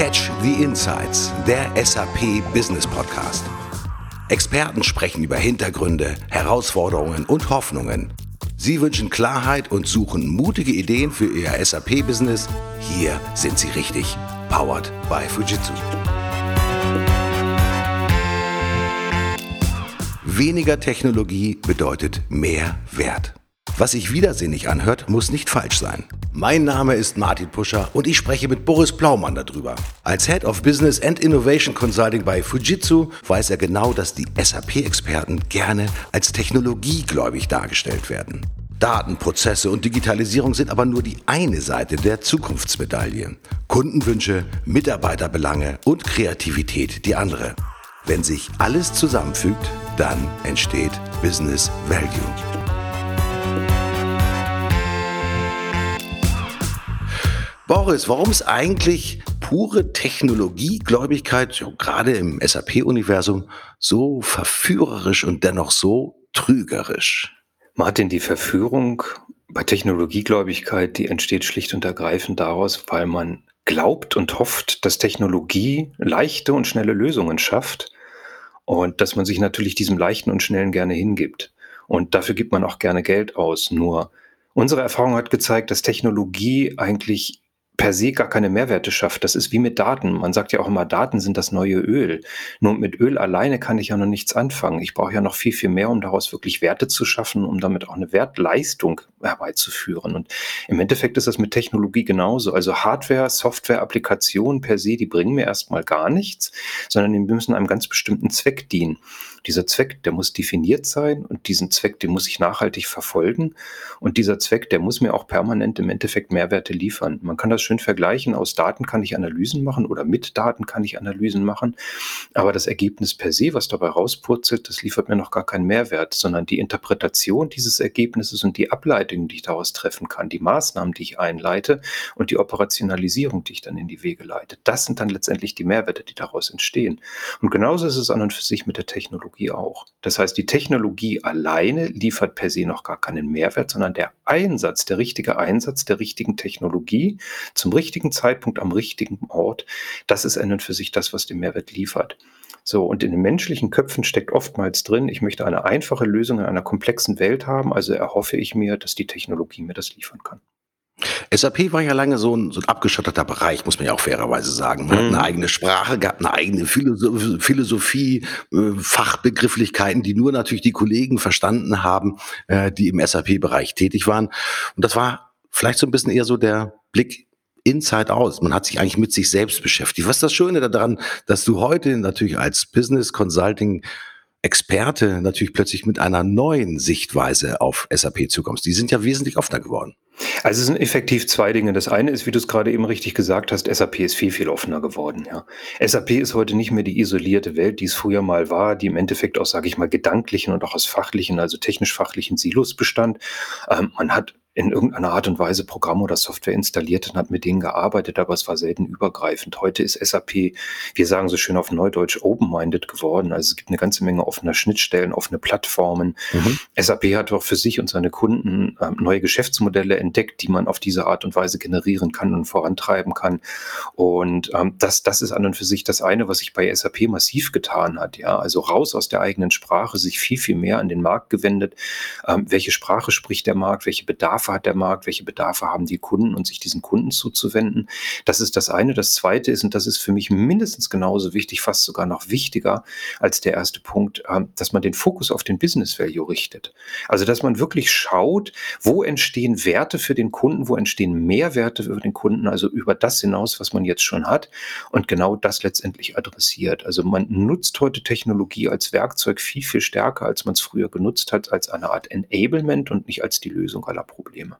Catch the Insights, der SAP Business Podcast. Experten sprechen über Hintergründe, Herausforderungen und Hoffnungen. Sie wünschen Klarheit und suchen mutige Ideen für Ihr SAP-Business. Hier sind Sie richtig. Powered by Fujitsu. Weniger Technologie bedeutet mehr Wert. Was sich widersinnig anhört, muss nicht falsch sein. Mein Name ist Martin Puscher und ich spreche mit Boris Blaumann darüber. Als Head of Business and Innovation Consulting bei Fujitsu weiß er genau, dass die SAP-Experten gerne als technologiegläubig dargestellt werden. Daten, Prozesse und Digitalisierung sind aber nur die eine Seite der Zukunftsmedaille. Kundenwünsche, Mitarbeiterbelange und Kreativität die andere. Wenn sich alles zusammenfügt, dann entsteht Business Value. Boris, warum ist eigentlich pure Technologiegläubigkeit, ja, gerade im SAP-Universum, so verführerisch und dennoch so trügerisch? Martin, die Verführung bei Technologiegläubigkeit, die entsteht schlicht und ergreifend daraus, weil man glaubt und hofft, dass Technologie leichte und schnelle Lösungen schafft und dass man sich natürlich diesem leichten und schnellen gerne hingibt. Und dafür gibt man auch gerne Geld aus. Nur unsere Erfahrung hat gezeigt, dass Technologie eigentlich per se gar keine Mehrwerte schafft. Das ist wie mit Daten. Man sagt ja auch immer, Daten sind das neue Öl. Nur mit Öl alleine kann ich ja noch nichts anfangen. Ich brauche ja noch viel, viel mehr, um daraus wirklich Werte zu schaffen, um damit auch eine Wertleistung herbeizuführen. Und im Endeffekt ist das mit Technologie genauso. Also Hardware, Software, Applikationen per se, die bringen mir erstmal gar nichts, sondern die müssen einem ganz bestimmten Zweck dienen. Dieser Zweck, der muss definiert sein und diesen Zweck, den muss ich nachhaltig verfolgen. Und dieser Zweck, der muss mir auch permanent im Endeffekt Mehrwerte liefern. Man kann das schön vergleichen. Aus Daten kann ich Analysen machen oder mit Daten kann ich Analysen machen. Aber das Ergebnis per se, was dabei rauspurzelt, das liefert mir noch gar keinen Mehrwert, sondern die Interpretation dieses Ergebnisses und die Ableitung, die ich daraus treffen kann, die Maßnahmen, die ich einleite und die Operationalisierung, die ich dann in die Wege leite, das sind dann letztendlich die Mehrwerte, die daraus entstehen. Und genauso ist es an und für sich mit der Technologie. Technologie auch. Das heißt, die Technologie alleine liefert per se noch gar keinen Mehrwert, sondern der Einsatz, der richtige Einsatz der richtigen Technologie zum richtigen Zeitpunkt am richtigen Ort, das ist an und für sich das, was den Mehrwert liefert. So, und in den menschlichen Köpfen steckt oftmals drin, ich möchte eine einfache Lösung in einer komplexen Welt haben, also erhoffe ich mir, dass die Technologie mir das liefern kann. SAP war ja lange so ein, so ein abgeschotteter Bereich, muss man ja auch fairerweise sagen. Man mhm. hat eine eigene Sprache gehabt, eine eigene Philosophie, äh, Fachbegrifflichkeiten, die nur natürlich die Kollegen verstanden haben, äh, die im SAP-Bereich tätig waren. Und das war vielleicht so ein bisschen eher so der Blick Inside aus. Man hat sich eigentlich mit sich selbst beschäftigt. Was ist das Schöne daran, dass du heute natürlich als Business Consulting Experte natürlich plötzlich mit einer neuen Sichtweise auf SAP zukommst. Die sind ja wesentlich offener geworden. Also es sind effektiv zwei Dinge. Das eine ist, wie du es gerade eben richtig gesagt hast, SAP ist viel, viel offener geworden. Ja. SAP ist heute nicht mehr die isolierte Welt, die es früher mal war, die im Endeffekt aus, sage ich mal, gedanklichen und auch aus fachlichen, also technisch-fachlichen Silos bestand. Ähm, man hat in irgendeiner Art und Weise Programme oder Software installiert und hat mit denen gearbeitet, aber es war selten übergreifend. Heute ist SAP, wir sagen so schön auf Neudeutsch, open-minded geworden. Also es gibt eine ganze Menge offener Schnittstellen, offene Plattformen. Mhm. SAP hat auch für sich und seine Kunden äh, neue Geschäftsmodelle entdeckt, die man auf diese Art und Weise generieren kann und vorantreiben kann. Und ähm, das, das ist an und für sich das eine, was sich bei SAP massiv getan hat. Ja, also raus aus der eigenen Sprache, sich viel, viel mehr an den Markt gewendet. Ähm, welche Sprache spricht der Markt? Welche Bedarfe Hat der Markt, welche Bedarfe haben die Kunden und sich diesen Kunden zuzuwenden. Das ist das eine. Das zweite ist, und das ist für mich mindestens genauso wichtig, fast sogar noch wichtiger als der erste Punkt, ähm, dass man den Fokus auf den Business Value richtet. Also, dass man wirklich schaut, wo entstehen Werte für den Kunden, wo entstehen Mehrwerte für den Kunden, also über das hinaus, was man jetzt schon hat und genau das letztendlich adressiert. Also man nutzt heute Technologie als Werkzeug viel, viel stärker, als man es früher genutzt hat, als eine Art Enablement und nicht als die Lösung aller Probleme. Probleme.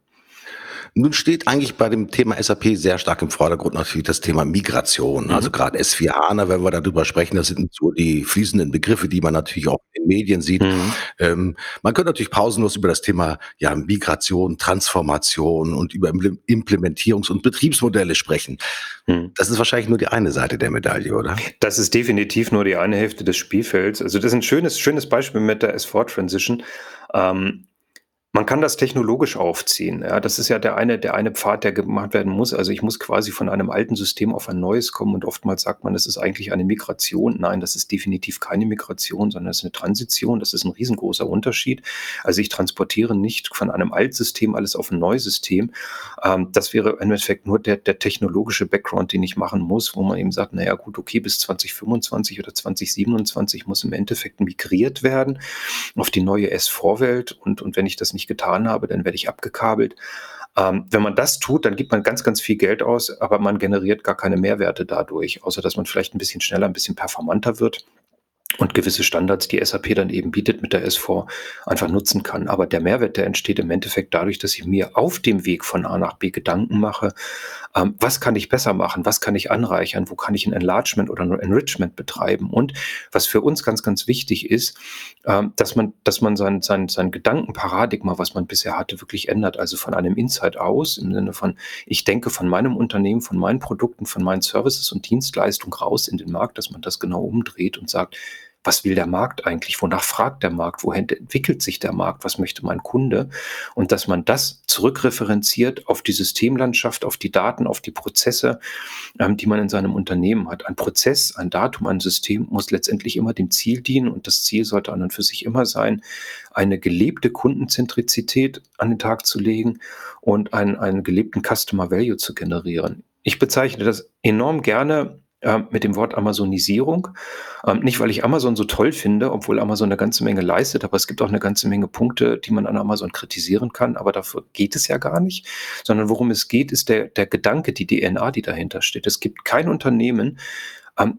Nun steht eigentlich bei dem Thema SAP sehr stark im Vordergrund natürlich das Thema Migration. Mhm. Also gerade S4 HANA, wenn wir darüber sprechen, das sind so die fließenden Begriffe, die man natürlich auch in den Medien sieht. Mhm. Ähm, man könnte natürlich pausenlos über das Thema ja, Migration, Transformation und über Implementierungs- und Betriebsmodelle sprechen. Mhm. Das ist wahrscheinlich nur die eine Seite der Medaille, oder? Das ist definitiv nur die eine Hälfte des Spielfelds. Also das ist ein schönes, schönes Beispiel mit der S4 Transition. Ähm, Man kann das technologisch aufziehen. Ja, das ist ja der eine der eine Pfad, der gemacht werden muss. Also, ich muss quasi von einem alten System auf ein neues kommen und oftmals sagt man, das ist eigentlich eine Migration. Nein, das ist definitiv keine Migration, sondern es ist eine Transition. Das ist ein riesengroßer Unterschied. Also, ich transportiere nicht von einem Altsystem alles auf ein neues System. Ähm, das wäre im Endeffekt nur der der technologische Background, den ich machen muss, wo man eben sagt: „Na ja, gut, okay, bis 2025 oder 2027 muss im Endeffekt migriert werden auf die neue S4-Welt und und wenn ich das nicht getan habe, dann werde ich abgekabelt. Ähm, wenn man das tut, dann gibt man ganz, ganz viel Geld aus, aber man generiert gar keine Mehrwerte dadurch, außer dass man vielleicht ein bisschen schneller, ein bisschen performanter wird und gewisse Standards, die SAP dann eben bietet mit der S4, einfach nutzen kann. Aber der Mehrwert, der entsteht im Endeffekt dadurch, dass ich mir auf dem Weg von A nach B Gedanken mache, ähm, was kann ich besser machen, was kann ich anreichern, wo kann ich ein Enlargement oder ein Enrichment betreiben. Und was für uns ganz, ganz wichtig ist, ähm, dass man, dass man sein, sein, sein Gedankenparadigma, was man bisher hatte, wirklich ändert. Also von einem Inside aus, im Sinne von, ich denke von meinem Unternehmen, von meinen Produkten, von meinen Services und Dienstleistungen raus in den Markt, dass man das genau umdreht und sagt, was will der Markt eigentlich? Wonach fragt der Markt? Wohin entwickelt sich der Markt? Was möchte mein Kunde? Und dass man das zurückreferenziert auf die Systemlandschaft, auf die Daten, auf die Prozesse, ähm, die man in seinem Unternehmen hat. Ein Prozess, ein Datum, ein System muss letztendlich immer dem Ziel dienen und das Ziel sollte an und für sich immer sein, eine gelebte Kundenzentrizität an den Tag zu legen und einen, einen gelebten Customer Value zu generieren. Ich bezeichne das enorm gerne äh, mit dem Wort Amazonisierung. Ähm, nicht, weil ich Amazon so toll finde, obwohl Amazon eine ganze Menge leistet, aber es gibt auch eine ganze Menge Punkte, die man an Amazon kritisieren kann, aber dafür geht es ja gar nicht, sondern worum es geht, ist der, der Gedanke, die DNA, die dahinter steht. Es gibt kein Unternehmen, ähm,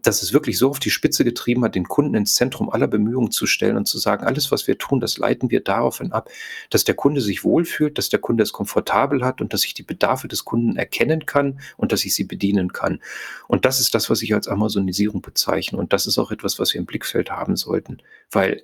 dass es wirklich so auf die Spitze getrieben hat, den Kunden ins Zentrum aller Bemühungen zu stellen und zu sagen, alles, was wir tun, das leiten wir daraufhin ab, dass der Kunde sich wohlfühlt, dass der Kunde es komfortabel hat und dass ich die Bedarfe des Kunden erkennen kann und dass ich sie bedienen kann. Und das ist das, was ich als Amazonisierung bezeichne. Und das ist auch etwas, was wir im Blickfeld haben sollten, weil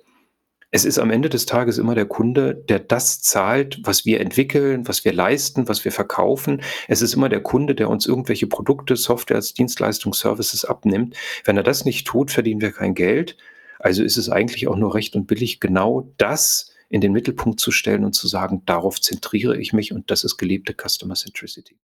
es ist am Ende des Tages immer der Kunde, der das zahlt, was wir entwickeln, was wir leisten, was wir verkaufen. Es ist immer der Kunde, der uns irgendwelche Produkte, Software als Dienstleistung, Services abnimmt. Wenn er das nicht tut, verdienen wir kein Geld. Also ist es eigentlich auch nur recht und billig, genau das in den Mittelpunkt zu stellen und zu sagen, darauf zentriere ich mich und das ist gelebte Customer Centricity.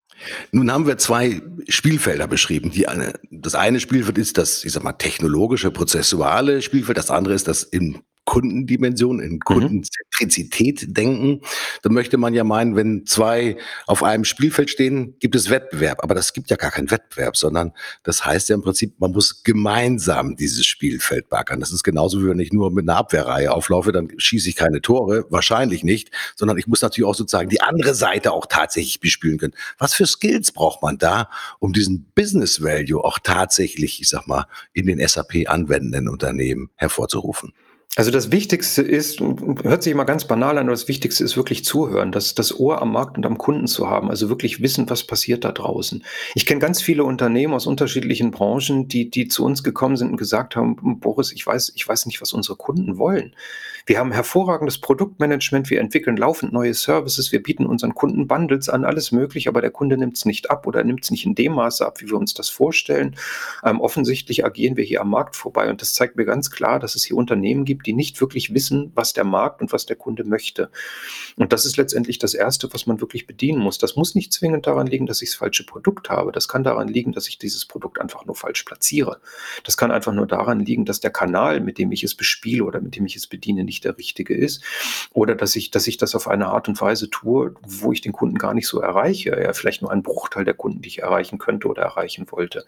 Nun haben wir zwei Spielfelder beschrieben. Die eine, das eine Spielfeld ist das, ich sag mal, technologische, prozessuale Spielfeld. Das andere ist das im Kundendimension, in. Kundenzentrizität mhm. denken, dann möchte man ja meinen, wenn zwei auf einem Spielfeld stehen, gibt es Wettbewerb. Aber das gibt ja gar keinen Wettbewerb, sondern das heißt ja im Prinzip, man muss gemeinsam dieses Spielfeld backern. Das ist genauso wie wenn ich nur mit einer Abwehrreihe auflaufe, dann schieße ich keine Tore, wahrscheinlich nicht, sondern ich muss natürlich auch sozusagen die andere Seite auch tatsächlich bespielen können. Was für Skills braucht man da, um diesen Business Value auch tatsächlich, ich sag mal, in den SAP anwendenden Unternehmen hervorzurufen? Also das Wichtigste ist, hört sich immer ganz banal an, aber das Wichtigste ist wirklich zuhören, das, das Ohr am Markt und am Kunden zu haben, also wirklich wissen, was passiert da draußen. Ich kenne ganz viele Unternehmen aus unterschiedlichen Branchen, die, die zu uns gekommen sind und gesagt haben, Boris, ich weiß, ich weiß nicht, was unsere Kunden wollen. Wir haben hervorragendes Produktmanagement, wir entwickeln laufend neue Services, wir bieten unseren Kunden Bundles an, alles möglich, aber der Kunde nimmt es nicht ab oder nimmt es nicht in dem Maße ab, wie wir uns das vorstellen. Ähm, offensichtlich agieren wir hier am Markt vorbei und das zeigt mir ganz klar, dass es hier Unternehmen gibt, die nicht wirklich wissen, was der Markt und was der Kunde möchte. Und das ist letztendlich das Erste, was man wirklich bedienen muss. Das muss nicht zwingend daran liegen, dass ich das falsche Produkt habe. Das kann daran liegen, dass ich dieses Produkt einfach nur falsch platziere. Das kann einfach nur daran liegen, dass der Kanal, mit dem ich es bespiele oder mit dem ich es bediene, nicht der richtige ist. Oder dass ich, dass ich das auf eine Art und Weise tue, wo ich den Kunden gar nicht so erreiche. Ja, vielleicht nur einen Bruchteil der Kunden, die ich erreichen könnte oder erreichen wollte.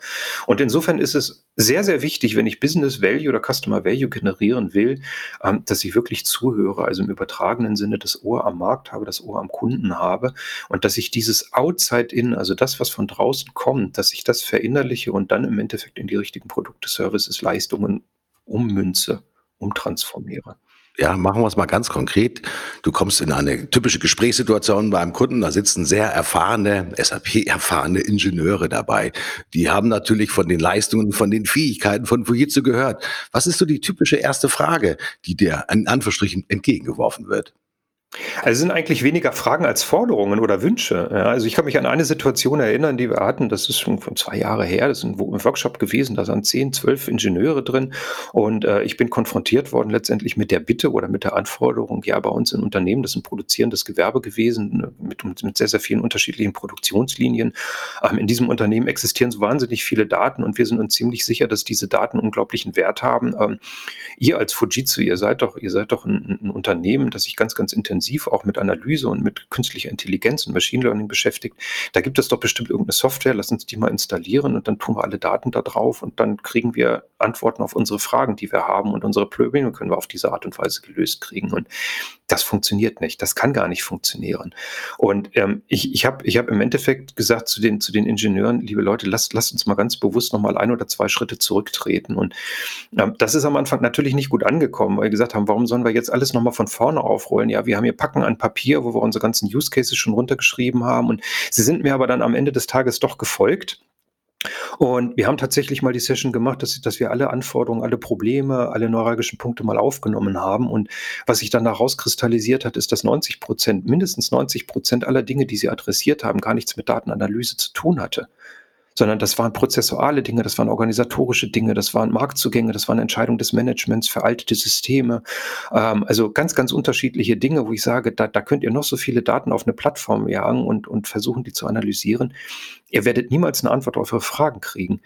Und insofern ist es sehr, sehr wichtig, wenn ich Business Value oder Customer Value generieren will, ähm, dass ich wirklich zuhöre, also im übertragenen Sinne das Ohr am Markt habe, das Ohr am Kunden habe und dass ich dieses Outside-In, also das, was von draußen kommt, dass ich das verinnerliche und dann im Endeffekt in die richtigen Produkte, Services, Leistungen ummünze, umtransformiere. Ja, machen wir es mal ganz konkret. Du kommst in eine typische Gesprächssituation beim Kunden, da sitzen sehr erfahrene, SAP-erfahrene Ingenieure dabei. Die haben natürlich von den Leistungen, von den Fähigkeiten von Fujitsu gehört. Was ist so die typische erste Frage, die dir in Anführungsstrichen entgegengeworfen wird? Also, es sind eigentlich weniger Fragen als Forderungen oder Wünsche. Ja, also, ich kann mich an eine Situation erinnern, die wir hatten, das ist schon von 2 Jahre her, das ist 'n Wo 'n Workshop gewesen, da waren 10, 12 Ingenieure drin und, äh, ich bin konfrontiert worden letztendlich mit der Bitte oder mit der Anforderung, ja, bei uns im Unternehmen, das ist 'n produzierendes Gewerbe gewesen, ne, mit mit sehr, sehr vielen unterschiedlichen Produktionslinien. Ähm, in diesem Unternehmen existieren so wahnsinnig viele Daten und wir sind uns ziemlich sicher, dass diese Daten unglaublichen Wert haben. Ähm, ihr als Fujitsu, ihr seid doch ihr seid doch 'n 'n Unternehmen, das sich ganz, ganz intensiv intensiv auch mit Analyse und mit künstlicher Intelligenz und Machine Learning beschäftigt. Da gibt es doch bestimmt irgendeine Software, lass uns die mal installieren und dann tun wir alle Daten da drauf und dann kriegen wir Antworten auf unsere Fragen, die wir haben und unsere Probleme können wir auf diese Art und Weise gelöst kriegen. Und das funktioniert nicht. Das kann gar nicht funktionieren. Und ähm, ich, ich habe ich hab im Endeffekt gesagt zu den, zu den Ingenieuren, liebe Leute, lasst, lasst uns mal ganz bewusst nochmal ein oder zwei Schritte zurücktreten. Und ähm, das ist am Anfang natürlich nicht gut angekommen, weil wir gesagt haben, warum sollen wir jetzt alles nochmal von vorne aufrollen? Ja, wir haben hier Packen an Papier, wo wir unsere ganzen Use Cases schon runtergeschrieben haben. Und sie sind mir aber dann am Ende des Tages doch gefolgt. Und wir haben tatsächlich mal die Session gemacht, dass, dass wir alle Anforderungen, alle Probleme, alle neuralgischen Punkte mal aufgenommen haben. Und was sich dann daraus kristallisiert hat, ist, dass 90 Prozent, mindestens 90 Prozent aller Dinge, die sie adressiert haben, gar nichts mit Datenanalyse zu tun hatte sondern das waren prozessuale Dinge, das waren organisatorische Dinge, das waren Marktzugänge, das waren Entscheidungen des Managements, veraltete Systeme. Ähm, also ganz, ganz unterschiedliche Dinge, wo ich sage, da, da könnt ihr noch so viele Daten auf eine Plattform jagen und, und versuchen, die zu analysieren. Ihr werdet niemals eine Antwort auf eure Fragen kriegen.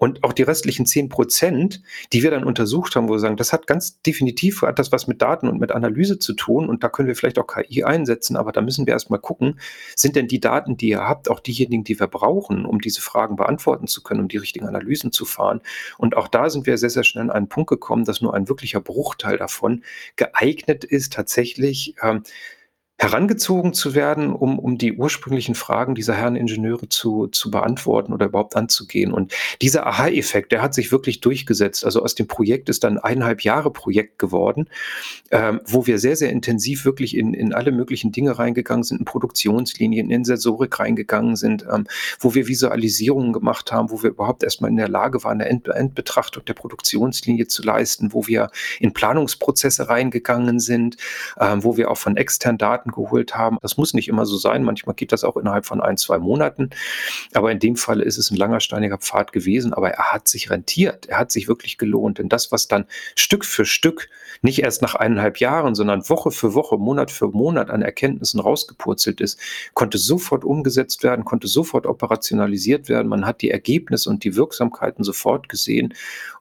Und auch die restlichen zehn Prozent, die wir dann untersucht haben, wo wir sagen, das hat ganz definitiv hat das was mit Daten und mit Analyse zu tun und da können wir vielleicht auch KI einsetzen, aber da müssen wir erstmal gucken, sind denn die Daten, die ihr habt, auch diejenigen, die wir brauchen, um diese Fragen beantworten zu können, um die richtigen Analysen zu fahren. Und auch da sind wir sehr, sehr schnell an einen Punkt gekommen, dass nur ein wirklicher Bruchteil davon geeignet ist, tatsächlich ähm, herangezogen zu werden, um, um die ursprünglichen Fragen dieser Herren Ingenieure zu, zu beantworten oder überhaupt anzugehen. Und dieser Aha-Effekt, der hat sich wirklich durchgesetzt. Also aus dem Projekt ist dann eineinhalb Jahre Projekt geworden, ähm, wo wir sehr, sehr intensiv wirklich in, in alle möglichen Dinge reingegangen sind, in Produktionslinien, in Sensorik reingegangen sind, ähm, wo wir Visualisierungen gemacht haben, wo wir überhaupt erstmal in der Lage waren, eine End Endbetrachtung der Produktionslinie zu leisten, wo wir in Planungsprozesse reingegangen sind, ähm, wo wir auch von externen Daten Daten geholt haben. Das muss nicht immer so sein. Manchmal geht das auch innerhalb von ein, zwei Monaten. Aber in dem Fall ist es ein langer, steiniger Pfad gewesen. Aber er hat sich rentiert. Er hat sich wirklich gelohnt. Denn das, was dann Stück für Stück, nicht erst nach eineinhalb Jahren, sondern Woche für Woche, Monat für Monat an Erkenntnissen rausgepurzelt ist, konnte sofort umgesetzt werden, konnte sofort operationalisiert werden. Man hat die Ergebnisse und die Wirksamkeiten sofort gesehen.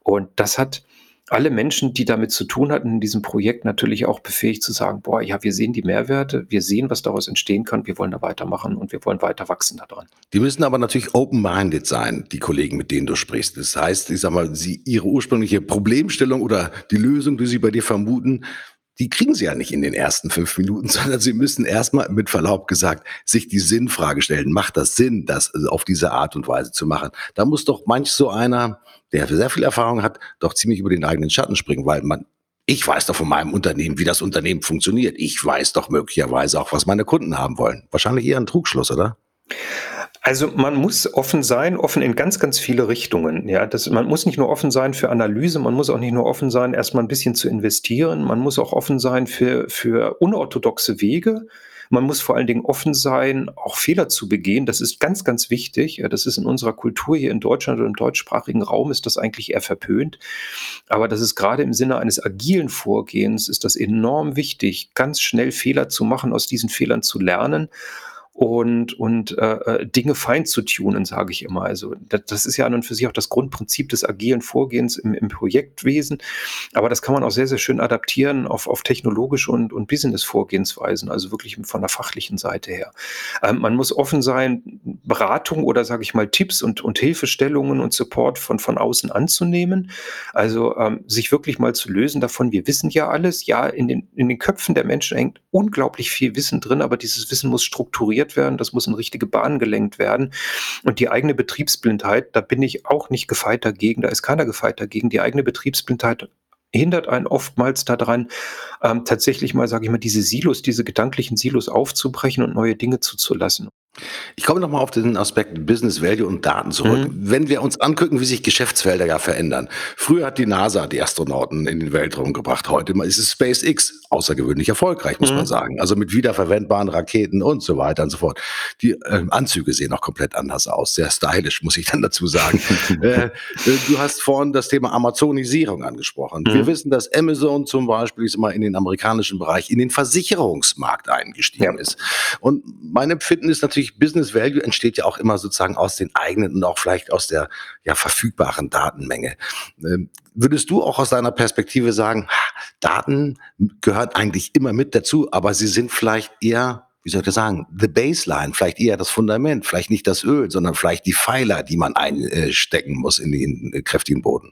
Und das hat alle Menschen, die damit zu tun hatten in diesem Projekt, natürlich auch befähigt zu sagen, boah, ja, wir sehen die Mehrwerte, wir sehen, was daraus entstehen kann, wir wollen da weitermachen und wir wollen weiter wachsen daran. Die müssen aber natürlich open-minded sein, die Kollegen, mit denen du sprichst. Das heißt, ich sag mal, sie, ihre ursprüngliche Problemstellung oder die Lösung, die sie bei dir vermuten, die kriegen sie ja nicht in den ersten fünf Minuten, sondern sie müssen erstmal, mit Verlaub gesagt, sich die Sinnfrage stellen. Macht das Sinn, das auf diese Art und Weise zu machen? Da muss doch manch so einer der sehr viel Erfahrung hat, doch ziemlich über den eigenen Schatten springen, weil man, ich weiß doch von meinem Unternehmen, wie das Unternehmen funktioniert. Ich weiß doch möglicherweise auch, was meine Kunden haben wollen. Wahrscheinlich eher ein Trugschluss, oder? Also man muss offen sein, offen in ganz, ganz viele Richtungen. Ja, das, man muss nicht nur offen sein für Analyse, man muss auch nicht nur offen sein, erstmal ein bisschen zu investieren. Man muss auch offen sein für, für unorthodoxe Wege. Man muss vor allen Dingen offen sein, auch Fehler zu begehen. Das ist ganz, ganz wichtig. Das ist in unserer Kultur hier in Deutschland und im deutschsprachigen Raum ist das eigentlich eher verpönt. Aber das ist gerade im Sinne eines agilen Vorgehens ist das enorm wichtig, ganz schnell Fehler zu machen, aus diesen Fehlern zu lernen und, und äh, äh, Dinge fein zu tunen, sage ich immer. Also das, das, ist ja an und für sich auch das Grundprinzip des agilen Vorgehens im, im Projektwesen. Aber das kann man auch sehr, sehr schön adaptieren auf, auf technologische und, und Business-Vorgehensweisen, also wirklich von der fachlichen Seite her. Ähm, man muss offen sein, Beratung oder sage ich mal Tipps und, und Hilfestellungen und Support von, von außen anzunehmen. Also ähm, sich wirklich mal zu lösen davon, wir wissen ja alles. Ja, in den, in den Köpfen der Menschen hängt unglaublich viel Wissen drin, aber dieses Wissen muss strukturiert optimiert werden, das muss in richtige Bahnen gelenkt werden. Und die eigene Betriebsblindheit, da bin ich auch nicht gefeit dagegen, da ist keiner gefeit dagegen. Die eigene Betriebsblindheit hindert einen oftmals daran, ähm, tatsächlich mal, sage ich mal, diese Silos, diese gedanklichen Silos aufzubrechen und neue Dinge zuzulassen. Ich komme nochmal auf den Aspekt Business Value und Daten zurück. Mhm. Wenn wir uns angucken, wie sich Geschäftsfelder ja verändern. Früher hat die NASA die Astronauten in den Weltraum gebracht. Heute ist es SpaceX. Außergewöhnlich erfolgreich, muss mhm. man sagen. Also mit wiederverwendbaren Raketen und so weiter und so fort. Die äh, Anzüge sehen auch komplett anders aus. Sehr stylisch, muss ich dann dazu sagen. äh, äh, du hast vorhin das Thema Amazonisierung angesprochen. Mhm. Wir wissen, dass Amazon zum Beispiel ist mal in den amerikanischen Bereich, in den Versicherungsmarkt eingestiegen ja. ist. Und mein Empfinden ist natürlich, Business Value entsteht ja auch immer sozusagen aus den eigenen und auch vielleicht aus der ja, verfügbaren Datenmenge. Ähm, würdest du auch aus deiner Perspektive sagen, Daten gehören eigentlich immer mit dazu, aber sie sind vielleicht eher wie soll ich das sagen, the baseline, vielleicht eher das Fundament, vielleicht nicht das Öl, sondern vielleicht die Pfeiler, die man einstecken muss in den äh, kräftigen Boden.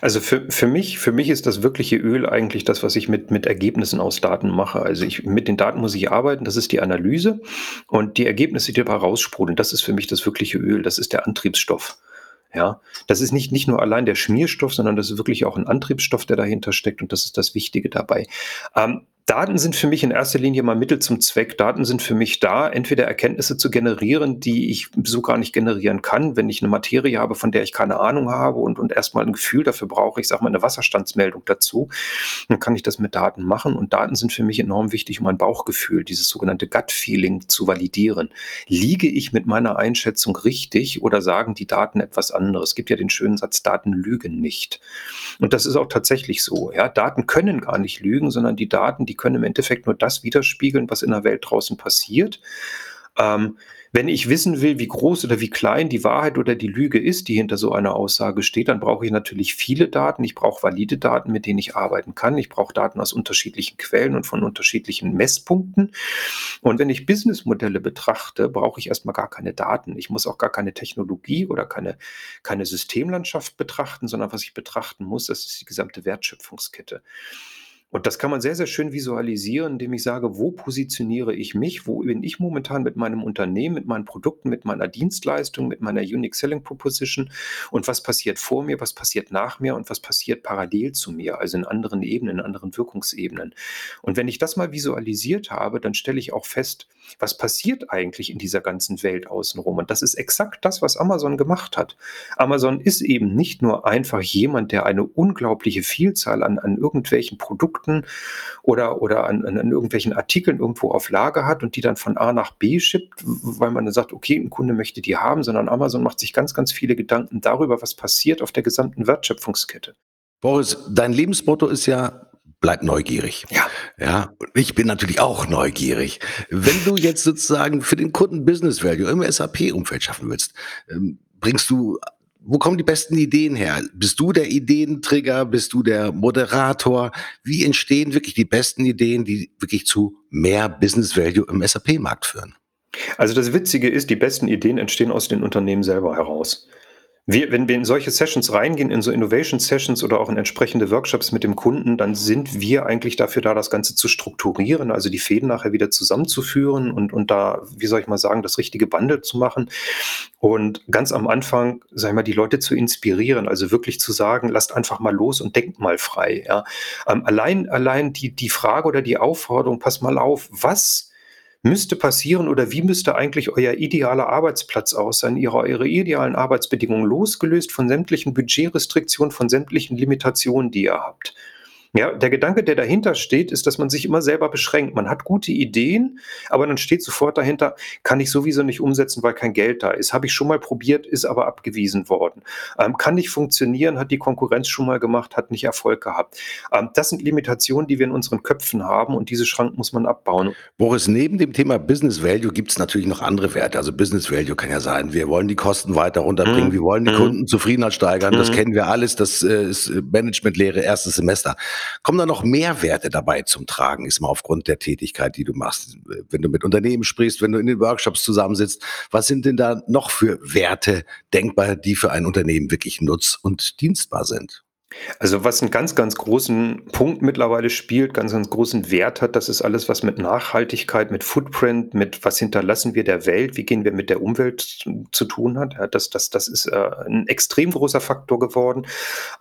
Also für, für mich, für mich ist das wirkliche Öl eigentlich das, was ich mit, mit Ergebnissen aus Daten mache. Also ich, mit den Daten muss ich arbeiten, das ist die Analyse und die Ergebnisse, die dabei raussprudeln, das ist für mich das wirkliche Öl, das ist der Antriebsstoff. Ja, das ist nicht, nicht nur allein der Schmierstoff, sondern das ist wirklich auch ein Antriebsstoff, der dahinter steckt und das ist das Wichtige dabei. Ähm, Daten sind für mich in erster Linie mal Mittel zum Zweck. Daten sind für mich da, entweder Erkenntnisse zu generieren, die ich so gar nicht generieren kann, wenn ich eine Materie habe, von der ich keine Ahnung habe und, und erstmal ein Gefühl dafür brauche, ich sage mal eine Wasserstandsmeldung dazu, dann kann ich das mit Daten machen. Und Daten sind für mich enorm wichtig, um ein Bauchgefühl, dieses sogenannte Gut-Feeling zu validieren. Liege ich mit meiner Einschätzung richtig oder sagen die Daten etwas anderes? Es gibt ja den schönen Satz, Daten lügen nicht. Und das ist auch tatsächlich so. Ja? Daten können gar nicht lügen, sondern die Daten, die die können im Endeffekt nur das widerspiegeln, was in der Welt draußen passiert. Ähm, wenn ich wissen will, wie groß oder wie klein die Wahrheit oder die Lüge ist, die hinter so einer Aussage steht, dann brauche ich natürlich viele Daten. Ich brauche valide Daten, mit denen ich arbeiten kann. Ich brauche Daten aus unterschiedlichen Quellen und von unterschiedlichen Messpunkten. Und wenn ich Businessmodelle betrachte, brauche ich erstmal gar keine Daten. Ich muss auch gar keine Technologie oder keine, keine Systemlandschaft betrachten, sondern was ich betrachten muss, das ist die gesamte Wertschöpfungskette. Und das kann man sehr, sehr schön visualisieren, indem ich sage, wo positioniere ich mich, wo bin ich momentan mit meinem Unternehmen, mit meinen Produkten, mit meiner Dienstleistung, mit meiner Unique Selling Proposition und was passiert vor mir, was passiert nach mir und was passiert parallel zu mir, also in anderen Ebenen, in anderen Wirkungsebenen. Und wenn ich das mal visualisiert habe, dann stelle ich auch fest, was passiert eigentlich in dieser ganzen Welt außenrum. Und das ist exakt das, was Amazon gemacht hat. Amazon ist eben nicht nur einfach jemand, der eine unglaubliche Vielzahl an, an irgendwelchen Produkten Produkten oder, oder an, an, irgendwelchen Artikeln irgendwo auf Lager hat und die dann von A nach B schippt, weil man dann sagt, okay, ein Kunde möchte die haben, sondern Amazon macht sich ganz, ganz viele Gedanken darüber, was passiert auf der gesamten Wertschöpfungskette. Boris, dein Lebensmotto ist ja bleib neugierig. Ja. Ja. Ich bin natürlich auch neugierig. Wenn du jetzt sozusagen für den Kunden Business Value im SAP-Umfeld schaffen willst, ähm, bringst du wo kommen die besten Ideen her? Bist du der Ideentrigger? Bist du der Moderator? Wie entstehen wirklich die besten Ideen, die wirklich zu mehr Business Value im SAP-Markt führen? Also das Witzige ist, die besten Ideen entstehen aus den Unternehmen selber heraus. Wir, wenn wir in solche Sessions reingehen, in so Innovation Sessions oder auch in entsprechende Workshops mit dem Kunden, dann sind wir eigentlich dafür da, das Ganze zu strukturieren, also die Fäden nachher wieder zusammenzuführen und, und da, wie soll ich mal sagen, das richtige Bundle zu machen und ganz am Anfang, sag ich mal, die Leute zu inspirieren, also wirklich zu sagen, lasst einfach mal los und denkt mal frei. Ja. Ähm, allein, allein die, die Frage oder die Aufforderung, pass mal auf, was müsste passieren oder wie müsste eigentlich euer idealer Arbeitsplatz aussehen, ihre, eure idealen Arbeitsbedingungen, losgelöst von sämtlichen Budgetrestriktionen, von sämtlichen Limitationen, die ihr habt. Ja, der Gedanke, der dahinter steht, ist, dass man sich immer selber beschränkt. Man hat gute Ideen, aber dann steht sofort dahinter, kann ich sowieso nicht umsetzen, weil kein Geld da ist. Habe ich schon mal probiert, ist aber abgewiesen worden. Ähm, kann nicht funktionieren, hat die Konkurrenz schon mal gemacht, hat nicht Erfolg gehabt. Ähm, das sind Limitationen, die wir in unseren Köpfen haben und diese Schrank muss man abbauen. Boris, neben dem Thema Business Value gibt es natürlich noch andere Werte. Also Business Value kann ja sein, wir wollen die Kosten weiter runterbringen, mhm. wir wollen die mhm. Kundenzufriedenheit steigern, mhm. das kennen wir alles, das äh, ist Managementlehre erstes Semester. Kommen da noch mehr Werte dabei zum Tragen, ist mal aufgrund der Tätigkeit, die du machst? Wenn du mit Unternehmen sprichst, wenn du in den Workshops zusammensitzt, was sind denn da noch für Werte denkbar, die für ein Unternehmen wirklich nutz- und dienstbar sind? Also, was einen ganz, ganz großen Punkt mittlerweile spielt, ganz, ganz großen Wert hat, das ist alles, was mit Nachhaltigkeit, mit Footprint, mit was hinterlassen wir der Welt, wie gehen wir mit der Umwelt zu tun hat. Ja, das das das ist, äh, 'n extrem großer Faktor geworden.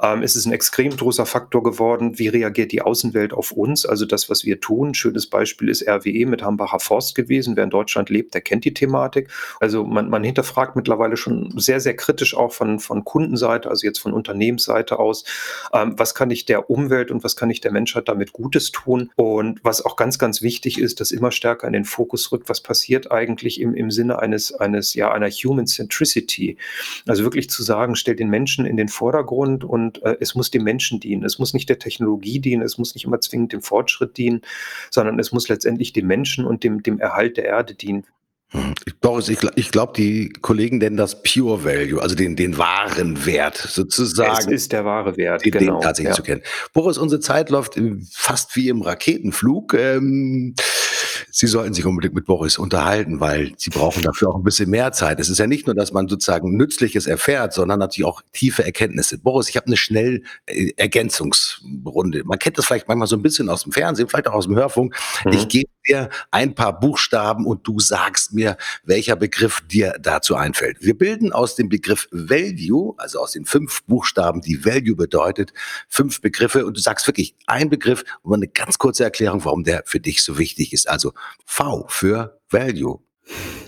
Ähm, es ist ein extrem großer Faktor geworden, wie reagiert die Außenwelt auf uns, also das, was wir tun. Schönes Beispiel ist RWE mit Hambacher Forst gewesen. Wer in Deutschland lebt, der kennt die Thematik. Also, man man hinterfragt mittlerweile schon sehr, sehr kritisch auch von von Kundenseite, also jetzt von Unternehmensseite aus, ähm, was kann ich der Umwelt und was kann ich der Menschheit damit Gutes tun? Und was auch ganz, ganz wichtig ist, dass immer stärker in den Fokus rückt, was passiert eigentlich im, im Sinne eines, eines, ja, einer Human Centricity. Also wirklich zu sagen, stell den Menschen in den Vordergrund und äh, es muss dem Menschen dienen. Es muss nicht der Technologie dienen, es muss nicht immer zwingend dem Fortschritt dienen, sondern es muss letztendlich dem Menschen und dem, dem Erhalt der Erde dienen. Boris, ich, ich glaube, die Kollegen nennen das Pure Value, also den, den wahren Wert sozusagen. Es ist der wahre Wert, den, genau. Den tatsächlich ja. zu kennen. Boris, unsere Zeit läuft fast wie im Raketenflug. Ähm, Sie sollten sich unbedingt mit Boris unterhalten, weil Sie brauchen dafür auch ein bisschen mehr Zeit. Es ist ja nicht nur, dass man sozusagen Nützliches erfährt, sondern natürlich auch tiefe Erkenntnisse. Boris, ich habe eine schnell äh, Ergänzungsrunde. Man kennt das vielleicht manchmal so ein bisschen aus dem Fernsehen, vielleicht auch aus dem Hörfunk. Mhm. Ich gebe dir ein paar Buchstaben und du sagst mir, welcher Begriff dir dazu einfällt. Wir bilden aus dem Begriff Value, also aus den fünf Buchstaben, die Value bedeutet, fünf Begriffe und du sagst wirklich ein Begriff und eine ganz kurze Erklärung, warum der für dich so wichtig ist. Also V für Value.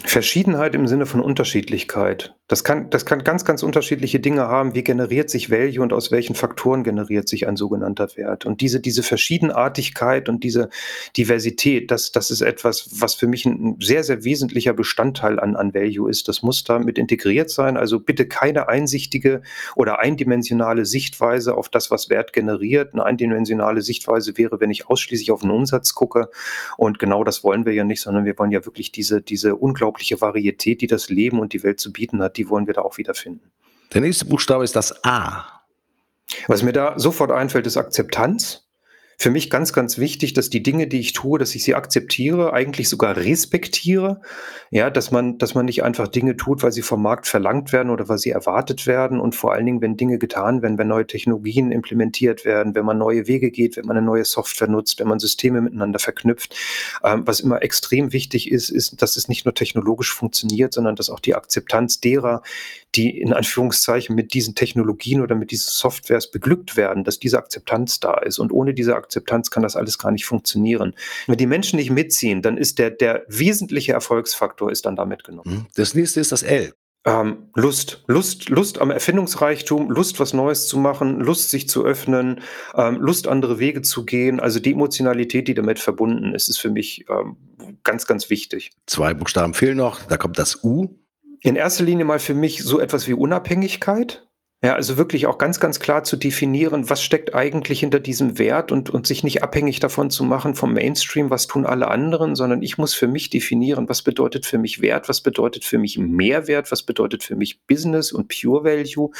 Verschiedenheit im Sinne von Unterschiedlichkeit. Das kann, das kann ganz, ganz unterschiedliche Dinge haben. Wie generiert sich Value und aus welchen Faktoren generiert sich ein sogenannter Wert? Und diese, diese Verschiedenartigkeit und diese Diversität, das, das ist etwas, was für mich ein sehr, sehr wesentlicher Bestandteil an, an Value ist. Das muss da mit integriert sein. Also bitte keine einsichtige oder eindimensionale Sichtweise auf das, was Wert generiert. Eine eindimensionale Sichtweise wäre, wenn ich ausschließlich auf den Umsatz gucke. Und genau das wollen wir ja nicht, sondern wir wollen ja wirklich diese, diese unglaubliche Varietät, die das Leben und die Welt zu bieten hat, die wollen wir da auch wiederfinden. Der nächste Buchstabe ist das A. Was mir da sofort einfällt, ist Akzeptanz für mich ganz, ganz wichtig, dass die Dinge, die ich tue, dass ich sie akzeptiere, eigentlich sogar respektiere. Ja, dass man, dass man nicht einfach Dinge tut, weil sie vom Markt verlangt werden oder weil sie erwartet werden und vor allen Dingen, wenn Dinge getan werden, wenn neue Technologien implementiert werden, wenn man neue Wege geht, wenn man eine neue Software nutzt, wenn man Systeme miteinander verknüpft. Ähm, was immer extrem wichtig ist, ist, dass es nicht nur technologisch funktioniert, sondern dass auch die Akzeptanz derer, die in Anführungszeichen mit diesen Technologien oder mit diesen Softwares beglückt werden, dass diese Akzeptanz da ist. Und ohne diese Akzeptanz kann das alles gar nicht funktionieren. Wenn die Menschen nicht mitziehen, dann ist der, der wesentliche Erfolgsfaktor ist dann damit genommen. Mhm. Das nächste ist das L. Ähm, Lust, Lust, Lust am Erfindungsreichtum, Lust, was Neues zu machen, Lust, sich zu öffnen, ähm, Lust, andere Wege zu gehen. Also die Emotionalität, die damit verbunden ist, ist für mich ähm, ganz, ganz wichtig. Zwei Buchstaben fehlen noch. Da kommt das U. In erster Linie mal für mich so etwas wie Unabhängigkeit. Ja, also wirklich auch ganz, ganz klar zu definieren, was steckt eigentlich hinter diesem Wert und, und sich nicht abhängig davon zu machen vom Mainstream, was tun alle anderen, sondern ich muss für mich definieren, was bedeutet für mich Wert, was bedeutet für mich Mehrwert, was bedeutet für mich Business und Pure Value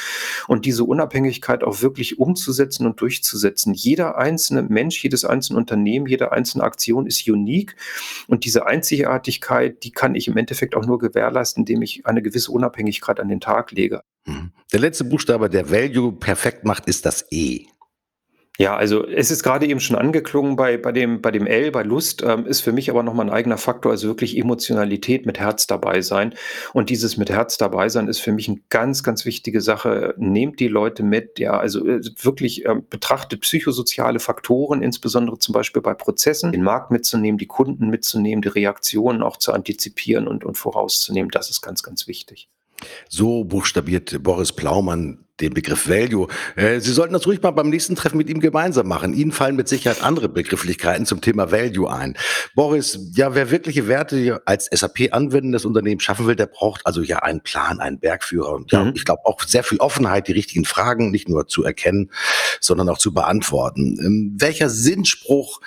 und diese Unabhängigkeit auch wirklich umzusetzen und durchzusetzen. Jeder einzelne Mensch, jedes einzelne Unternehmen, jede einzelne Aktion ist unique und diese Einzigartigkeit, die kann ich im Endeffekt auch nur gewährleisten, indem ich eine gewisse Unabhängigkeit an den Tag lege. Mhm. Der letzte Buchstabe, der Value perfekt macht, ist das E. Ja, also es ist gerade eben schon angeklungen bei, bei, dem, bei dem L, bei Lust, ähm, ist für mich aber nochmal ein eigener Faktor, also wirklich Emotionalität mit Herz dabei sein. Und dieses mit Herz dabei sein ist für mich eine ganz, ganz wichtige Sache. Nehmt die Leute mit, ja, also äh, wirklich äh, betrachtet psychosoziale Faktoren, insbesondere zum Beispiel bei Prozessen, den Markt mitzunehmen, die Kunden mitzunehmen, die Reaktionen auch zu antizipieren und, und vorauszunehmen. Das ist ganz, ganz wichtig. So buchstabiert Boris Plaumann den Begriff Value. Äh, Sie sollten das ruhig mal beim nächsten Treffen mit ihm gemeinsam machen. Ihnen fallen mit Sicherheit andere Begrifflichkeiten zum Thema Value ein. Boris, ja, wer wirkliche Werte als SAP anwendendes Unternehmen schaffen will, der braucht also ja einen Plan, einen Bergführer. Und ja, mhm. ich glaube auch sehr viel Offenheit, die richtigen Fragen nicht nur zu erkennen, sondern auch zu beantworten. Ähm, welcher Sinnspruch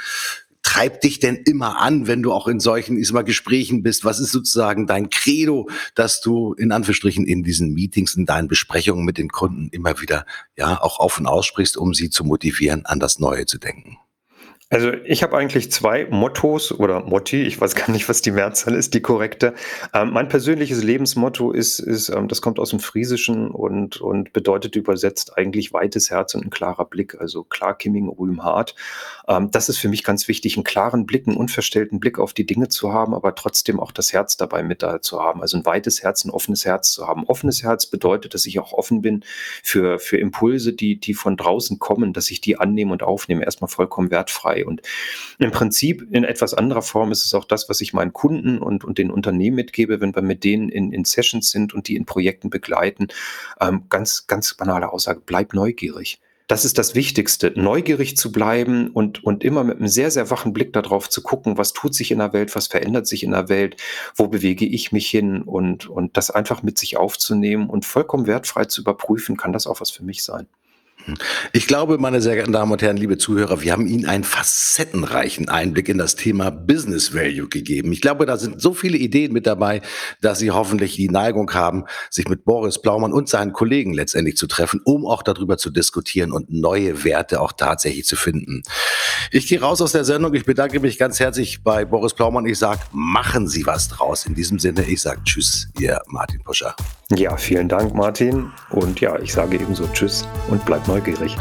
treibt dich denn immer an, wenn du auch in solchen ich mal, Gesprächen bist? Was ist sozusagen dein Credo, dass du in Anführungsstrichen in diesen Meetings, in deinen Besprechungen mit den Kunden immer wieder ja auch auf und aussprichst, um sie zu motivieren, an das Neue zu denken? Also ich habe eigentlich zwei Mottos oder Motti, ich weiß gar nicht, was die Mehrzahl ist, die korrekte. Ähm, mein persönliches Lebensmotto ist, ist ähm, das kommt aus dem Friesischen und, und bedeutet übersetzt eigentlich weites Herz und ein klarer Blick, also klar Kimming, Rühm, hart. Ähm, das ist für mich ganz wichtig, einen klaren Blick, einen unverstellten Blick auf die Dinge zu haben, aber trotzdem auch das Herz dabei mit da zu haben. Also ein weites Herz, ein offenes Herz zu haben. Offenes Herz bedeutet, dass ich auch offen bin für, für Impulse, die, die von draußen kommen, dass ich die annehme und aufnehme, erstmal vollkommen wertfrei. Und im Prinzip in etwas anderer Form ist es auch das, was ich meinen Kunden und, und den Unternehmen mitgebe, wenn wir mit denen in, in Sessions sind und die in Projekten begleiten. Ähm, ganz, ganz banale Aussage, bleib neugierig. Das ist das Wichtigste, neugierig zu bleiben und, und immer mit einem sehr, sehr wachen Blick darauf zu gucken, was tut sich in der Welt, was verändert sich in der Welt, wo bewege ich mich hin und, und das einfach mit sich aufzunehmen und vollkommen wertfrei zu überprüfen, kann das auch was für mich sein. Ich glaube, meine sehr geehrten Damen und Herren, liebe Zuhörer, wir haben Ihnen einen facettenreichen Einblick in das Thema Business Value gegeben. Ich glaube, da sind so viele Ideen mit dabei, dass Sie hoffentlich die Neigung haben, sich mit Boris Blaumann und seinen Kollegen letztendlich zu treffen, um auch darüber zu diskutieren und neue Werte auch tatsächlich zu finden. Ich gehe raus aus der Sendung. Ich bedanke mich ganz herzlich bei Boris Blaumann. Ich sage, machen Sie was draus. In diesem Sinne, ich sage Tschüss, Ihr Martin Puscher. Ja, vielen Dank, Martin. Und ja, ich sage ebenso Tschüss und bleibt neugierig.